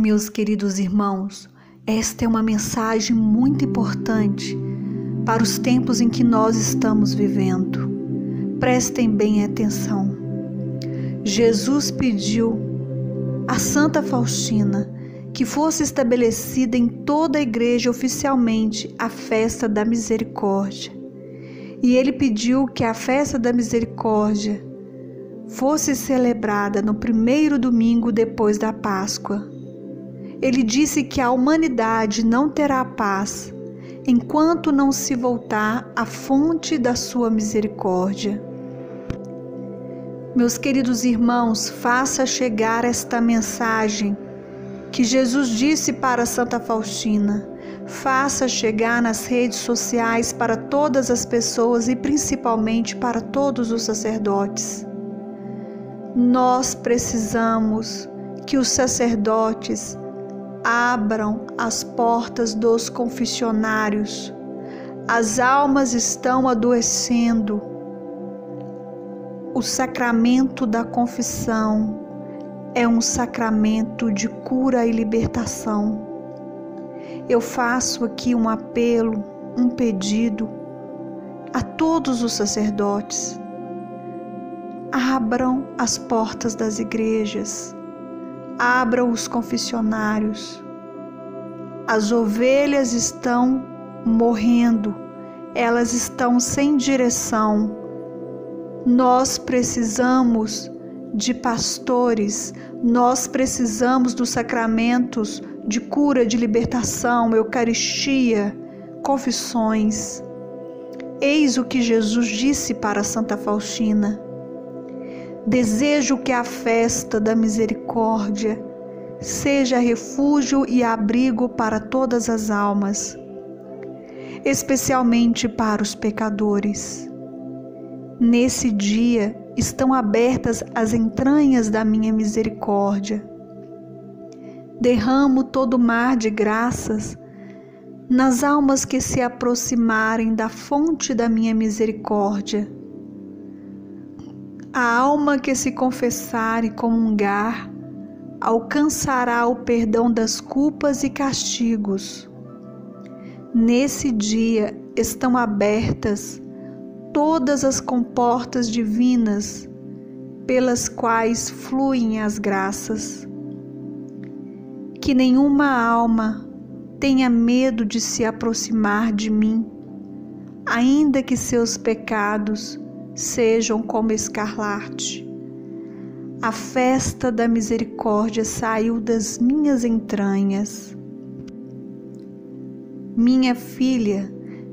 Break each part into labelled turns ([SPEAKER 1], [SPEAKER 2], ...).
[SPEAKER 1] Meus queridos irmãos, esta é uma mensagem muito importante para os tempos em que nós estamos vivendo. Prestem bem atenção. Jesus pediu a Santa Faustina que fosse estabelecida em toda a igreja oficialmente a festa da misericórdia. E ele pediu que a festa da misericórdia fosse celebrada no primeiro domingo depois da Páscoa. Ele disse que a humanidade não terá paz enquanto não se voltar à fonte da sua misericórdia. Meus queridos irmãos, faça chegar esta mensagem que Jesus disse para Santa Faustina. Faça chegar nas redes sociais para todas as pessoas e principalmente para todos os sacerdotes. Nós precisamos que os sacerdotes abram as portas dos confessionários. As almas estão adoecendo. O sacramento da confissão é um sacramento de cura e libertação. Eu faço aqui um apelo, um pedido a todos os sacerdotes. Abram as portas das igrejas abram os confessionários. As ovelhas estão morrendo, elas estão sem direção. Nós precisamos de pastores, nós precisamos dos sacramentos de cura, de libertação, Eucaristia, confissões. Eis o que Jesus disse para Santa Faustina. Desejo que a festa da misericórdia seja refúgio e abrigo para todas as almas, especialmente para os pecadores. Nesse dia estão abertas as entranhas da minha misericórdia. Derramo todo o mar de graças nas almas que se aproximarem da fonte da minha misericórdia a alma que se confessar e comungar alcançará o perdão das culpas e castigos. Nesse dia estão abertas todas as comportas divinas pelas quais fluem as graças. Que nenhuma alma tenha medo de se aproximar de mim, ainda que seus pecados sejam como escarlate. A festa da misericórdia saiu das minhas entranhas. Minha filha,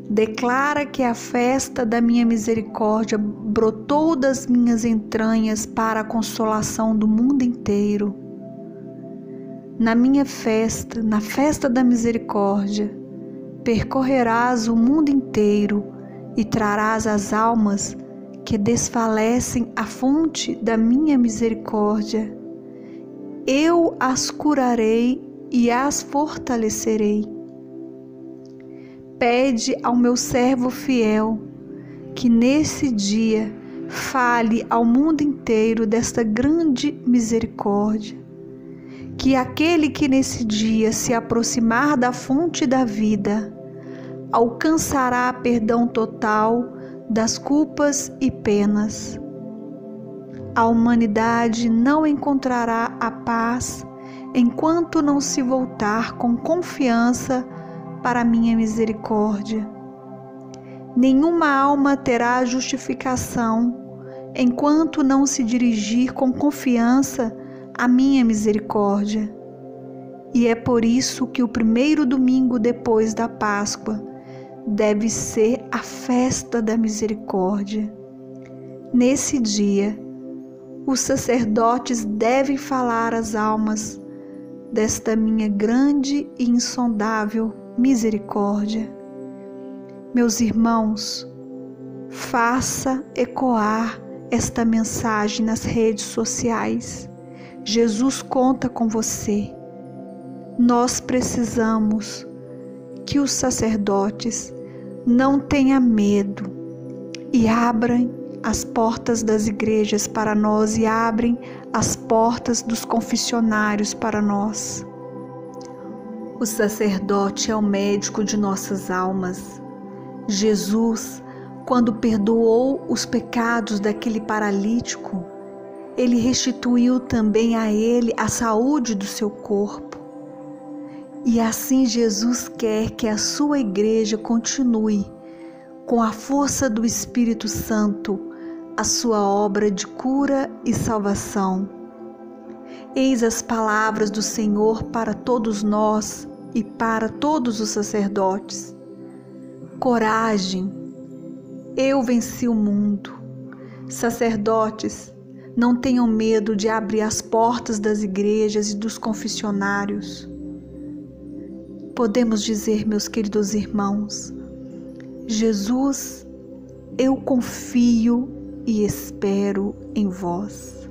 [SPEAKER 1] declara que a festa da minha misericórdia brotou das minhas entranhas para a consolação do mundo inteiro. Na minha festa, na festa da misericórdia, percorrerás o mundo inteiro e trarás as almas que desfalecem a fonte da minha misericórdia. Eu as curarei e as fortalecerei. Pede ao meu servo fiel que nesse dia fale ao mundo inteiro desta grande misericórdia. Que aquele que nesse dia se aproximar da fonte da vida alcançará perdão total das culpas e penas. A humanidade não encontrará a paz enquanto não se voltar com confiança para minha misericórdia. Nenhuma alma terá justificação enquanto não se dirigir com confiança à minha misericórdia. E é por isso que o primeiro domingo depois da Páscoa deve ser a festa da misericórdia. Nesse dia, os sacerdotes devem falar às almas desta minha grande e insondável misericórdia. Meus irmãos, faça ecoar esta mensagem nas redes sociais. Jesus conta com você. Nós precisamos que os sacerdotes não tenha medo e abrem as portas das igrejas para nós e abrem as portas dos confessionários para nós. O sacerdote é o médico de nossas almas. Jesus, quando perdoou os pecados daquele paralítico, ele restituiu também a ele a saúde do seu corpo. E assim Jesus quer que a sua igreja continue, com a força do Espírito Santo, a sua obra de cura e salvação. Eis as palavras do Senhor para todos nós e para todos os sacerdotes. Coragem, eu venci o mundo. Sacerdotes, não tenham medo de abrir as portas das igrejas e dos confessionários. Podemos dizer, meus queridos irmãos, Jesus, eu confio e espero em vós.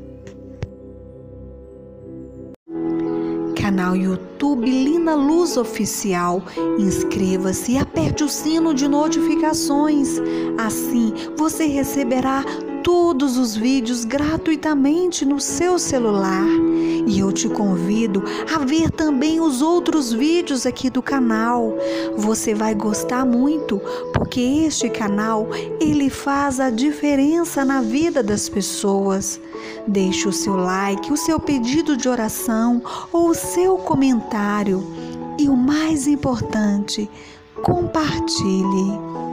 [SPEAKER 1] Canal YouTube Lina Luz Oficial. Inscreva-se e aperte o sino de notificações. Assim você receberá todos os vídeos gratuitamente no seu celular. E eu te convido a ver também os outros vídeos aqui do canal. Você vai gostar muito, porque este canal, ele faz a diferença na vida das pessoas. Deixe o seu like, o seu pedido de oração ou o seu comentário. E o mais importante, compartilhe.